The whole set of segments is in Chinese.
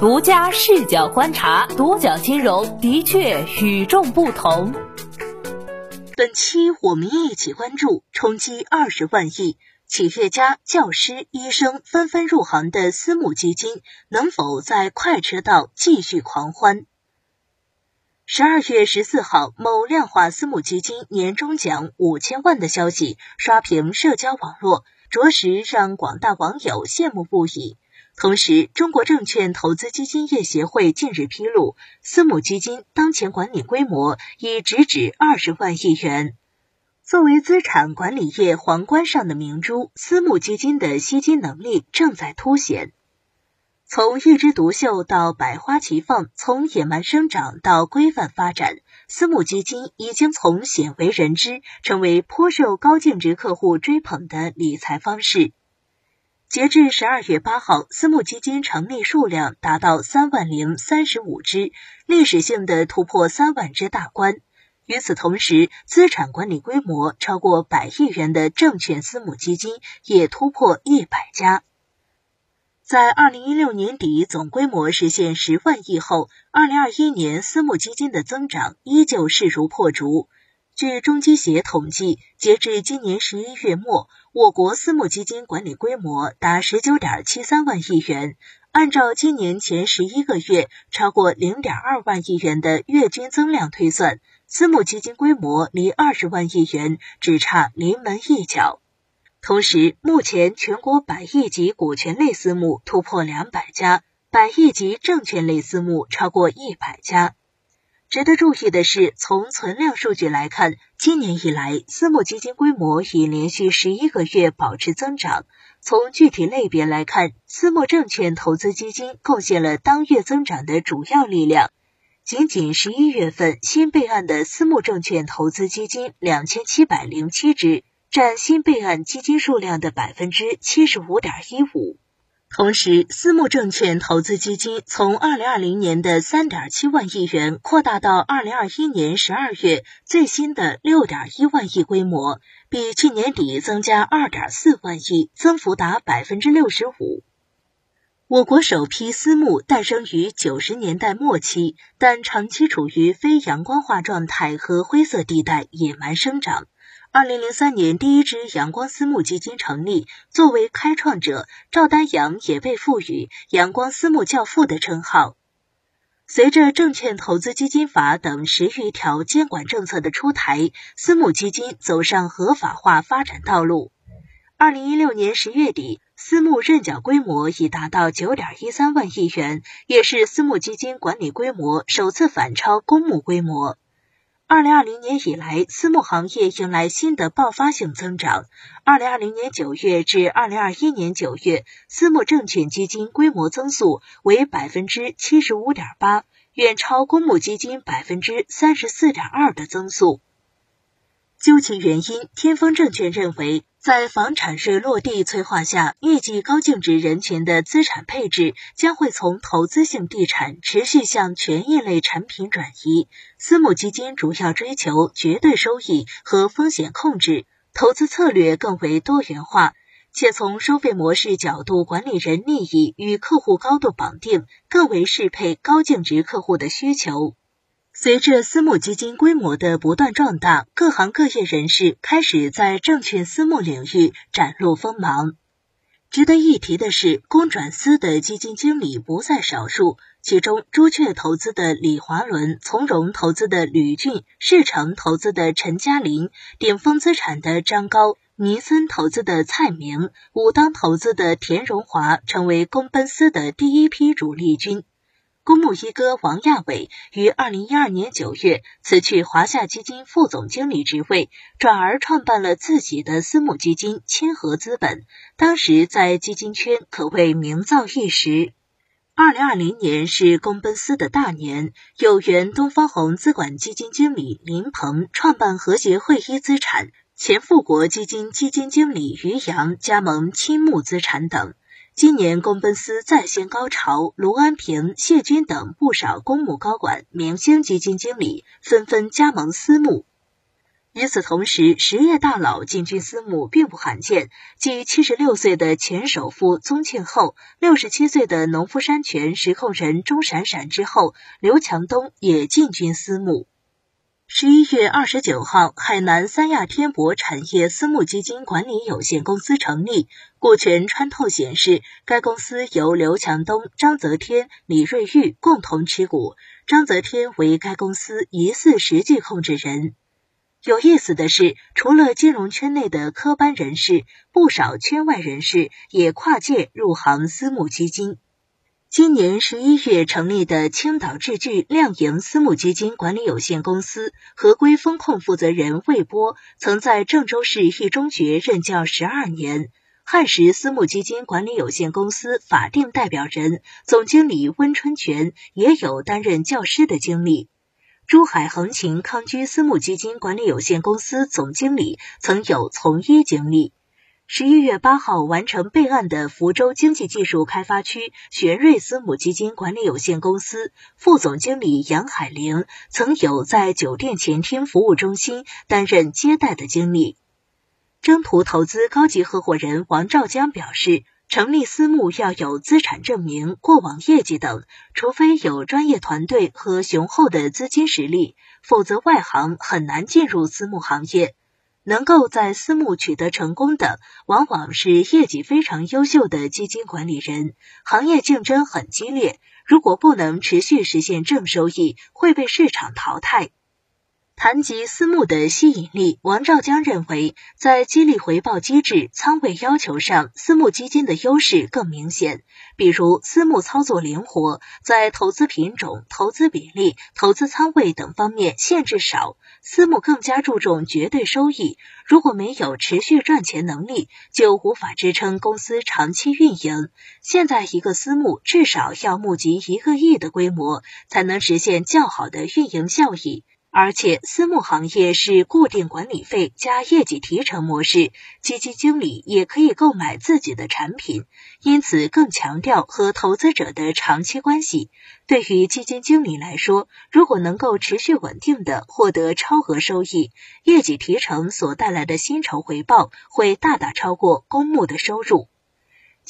独家视角观察，独角金融的确与众不同。本期我们一起关注冲击二十万亿，企业家、教师、医生纷纷入行的私募基金，能否在快车道继续狂欢？十二月十四号，某量化私募基金年终奖五千万的消息刷屏社交网络，着实让广大网友羡慕不已。同时，中国证券投资基金业协会近日披露，私募基金当前管理规模已直指二十万亿元。作为资产管理业皇冠上的明珠，私募基金的吸金能力正在凸显。从一枝独秀到百花齐放，从野蛮生长到规范发展，私募基金已经从鲜为人知，成为颇受高净值客户追捧的理财方式。截至十二月八号，私募基金成立数量达到三万零三十五只，历史性的突破三万只大关。与此同时，资产管理规模超过百亿元的证券私募基金也突破一百家。在二零一六年底总规模实现十万亿后，二零二一年私募基金的增长依旧势如破竹。据中基协统计，截至今年十一月末，我国私募基金管理规模达十九点七三万亿元。按照今年前十一个月超过零点二万亿元的月均增量推算，私募基金规模离二十万亿元只差临门一脚。同时，目前全国百亿级股权类私募突破两百家，百亿级证券类私募超过一百家。值得注意的是，从存量数据来看，今年以来，私募基金规模已连续十一个月保持增长。从具体类别来看，私募证券投资基金贡献了当月增长的主要力量。仅仅十一月份，新备案的私募证券投资基金两千七百零七只，占新备案基金数量的百分之七十五点一五。同时，私募证券投资基金从二零二零年的三点七万亿元扩大到二零二一年十二月最新的六点一万亿规模，比去年底增加二点四万亿，增幅达百分之六十五。我国首批私募诞生于九十年代末期，但长期处于非阳光化状态和灰色地带，野蛮生长。二零零三年，第一支阳光私募基金成立。作为开创者，赵丹阳也被赋予“阳光私募教父”的称号。随着证券投资基金法等十余条监管政策的出台，私募基金走上合法化发展道路。二零一六年十月底，私募认缴规模已达到九点一三万亿元，也是私募基金管理规模首次反超公募规模。二零二零年以来，私募行业迎来新的爆发性增长。二零二零年九月至二零二一年九月，私募证券基金规模增速为百分之七十五点八，远超公募基金百分之三十四点二的增速。究其原因，天风证券认为，在房产税落地催化下，预计高净值人群的资产配置将会从投资性地产持续向权益类产品转移。私募基金主要追求绝对收益和风险控制，投资策略更为多元化，且从收费模式角度，管理人利益与客户高度绑定，更为适配高净值客户的需求。随着私募基金规模的不断壮大，各行各业人士开始在证券私募领域展露锋芒。值得一提的是，公转私的基金经理不在少数，其中朱雀投资的李华伦、从容投资的吕俊、世诚投资的陈嘉林、鼎峰资产的张高、尼森投资的蔡明、武当投资的田荣华，成为公奔私的第一批主力军。公募一哥王亚伟于二零一二年九月辞去华夏基金副总经理职位，转而创办了自己的私募基金千和资本。当时在基金圈可谓名噪一时。二零二零年是公奔私的大年，有原东方红资管基金经理林鹏创办和谐汇一资产，前富国基金基金经理于洋加盟青木资产等。今年公奔私再现高潮，卢安平、谢军等不少公募高管、明星基金经理纷纷加盟私募。与此同时，实业大佬进军私募并不罕见，继七十六岁的前首富宗庆后，六十七岁的农夫山泉实控人钟闪闪之后，刘强东也进军私募。十一月二十九号，海南三亚天博产业私募基金管理有限公司成立，股权穿透显示，该公司由刘强东、张泽天、李瑞玉共同持股，张泽天为该公司疑似实际控制人。有意思的是，除了金融圈内的科班人士，不少圈外人士也跨界入行私募基金。今年十一月成立的青岛智聚亮盈私募基金管理有限公司合规风控负责人魏波，曾在郑州市一中学任教十二年；汉时私募基金管理有限公司法定代表人、总经理温春泉也有担任教师的经历。珠海恒勤康居私募基金管理有限公司总经理曾有从医经历。十一月八号完成备案的福州经济技术开发区玄瑞私募基金管理有限公司副总经理杨海玲曾有在酒店前厅服务中心担任接待的经历。征途投资高级合伙人王兆江表示。成立私募要有资产证明、过往业绩等，除非有专业团队和雄厚的资金实力，否则外行很难进入私募行业。能够在私募取得成功的，往往是业绩非常优秀的基金管理人。行业竞争很激烈，如果不能持续实现正收益，会被市场淘汰。谈及私募的吸引力，王兆江认为，在激励回报机制、仓位要求上，私募基金的优势更明显。比如，私募操作灵活，在投资品种、投资比例、投资仓位等方面限制少。私募更加注重绝对收益，如果没有持续赚钱能力，就无法支撑公司长期运营。现在，一个私募至少要募集一个亿的规模，才能实现较好的运营效益。而且，私募行业是固定管理费加业绩提成模式，基金经理也可以购买自己的产品，因此更强调和投资者的长期关系。对于基金经理来说，如果能够持续稳定的获得超额收益，业绩提成所带来的薪酬回报会大大超过公募的收入。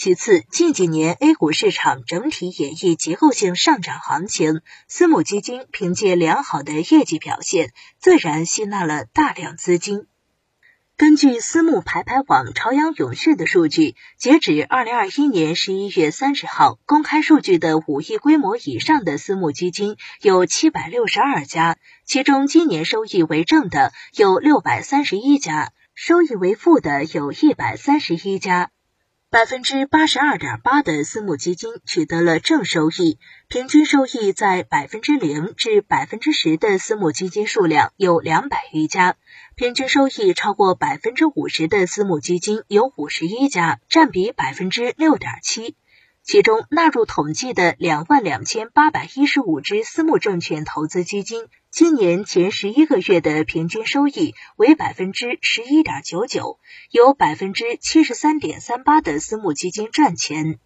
其次，近几年 A 股市场整体演绎结构性上涨行情，私募基金凭借良好的业绩表现，自然吸纳了大量资金。根据私募排排网朝阳永续的数据，截止二零二一年十一月三十号，公开数据的五亿规模以上的私募基金有七百六十二家，其中今年收益为正的有六百三十一家，收益为负的有一百三十一家。百分之八十二点八的私募基金取得了正收益，平均收益在百分之零至百分之十的私募基金数量有两百余家，平均收益超过百分之五十的私募基金有五十一家，占比百分之六点七。其中纳入统计的两万两千八百一十五只私募证券投资基金，今年前十一个月的平均收益为百分之十一点九九，有百分之七十三点三八的私募基金赚钱。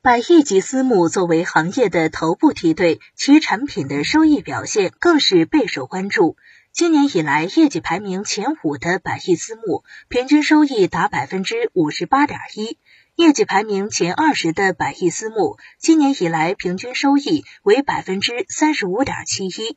百亿级私募作为行业的头部梯队，其产品的收益表现更是备受关注。今年以来，业绩排名前五的百亿私募，平均收益达百分之五十八点一。业绩排名前二十的百亿私募，今年以来平均收益为百分之三十五点七一。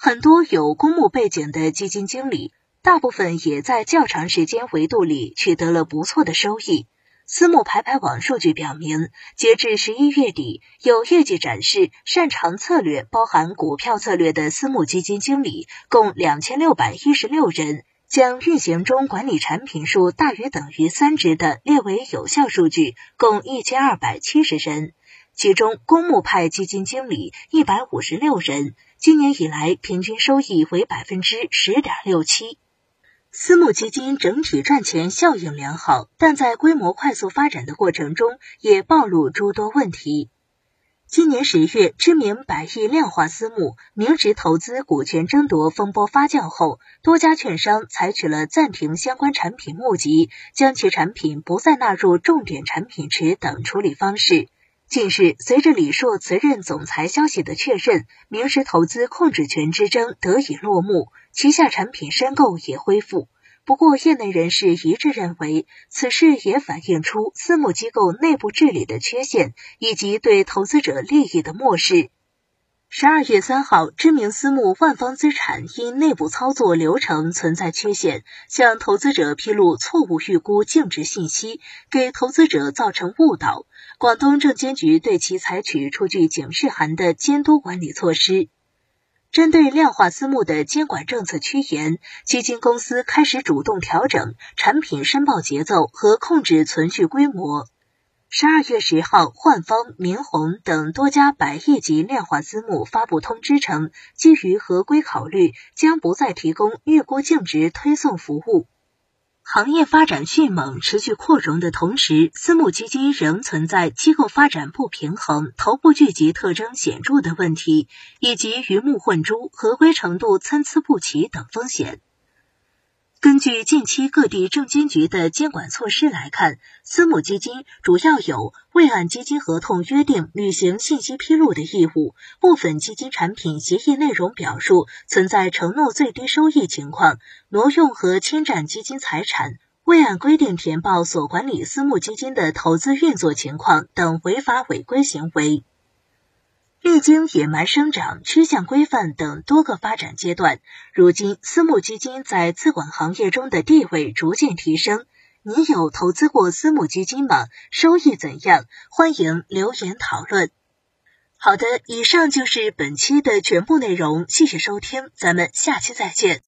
很多有公募背景的基金经理，大部分也在较长时间维度里取得了不错的收益。私募排排网数据表明，截至十一月底，有业绩展示、擅长策略（包含股票策略）的私募基金经理共两千六百一十六人。将运行中管理产品数大于等于三值的列为有效数据，共一千二百七十人，其中公募派基金经理一百五十六人，今年以来平均收益为百分之十点六七。私募基金整体赚钱效应良好，但在规模快速发展的过程中，也暴露诸多问题。今年十月，知名百亿量化私募明值投资股权争夺风波发酵后，多家券商采取了暂停相关产品募集、将其产品不再纳入重点产品池等处理方式。近日，随着李硕辞任总裁消息的确认，明石投资控制权之争得以落幕，旗下产品申购也恢复。不过，业内人士一致认为，此事也反映出私募机构内部治理的缺陷，以及对投资者利益的漠视。十二月三号，知名私募万方资产因内部操作流程存在缺陷，向投资者披露错误预估净值信息，给投资者造成误导。广东证监局对其采取出具警示函的监督管理措施。针对量化私募的监管政策趋严，基金公司开始主动调整产品申报节奏和控制存续规模。十二月十号，焕方、明宏等多家百亿级量化私募发布通知称，基于合规考虑，将不再提供预估净值推送服务。行业发展迅猛、持续扩容的同时，私募基金仍存在机构发展不平衡、头部聚集特征显著的问题，以及鱼目混珠、合规程度参差不齐等风险。根据近期各地证监局的监管措施来看，私募基金主要有未按基金合同约定履行信息披露的义务，部分基金产品协议内容表述存在承诺最低收益情况、挪用和侵占基金财产、未按规定填报所管理私募基金的投资运作情况等违法违规行为。历经野蛮生长、趋向规范等多个发展阶段，如今私募基金在资管行业中的地位逐渐提升。你有投资过私募基金吗？收益怎样？欢迎留言讨论。好的，以上就是本期的全部内容，谢谢收听，咱们下期再见。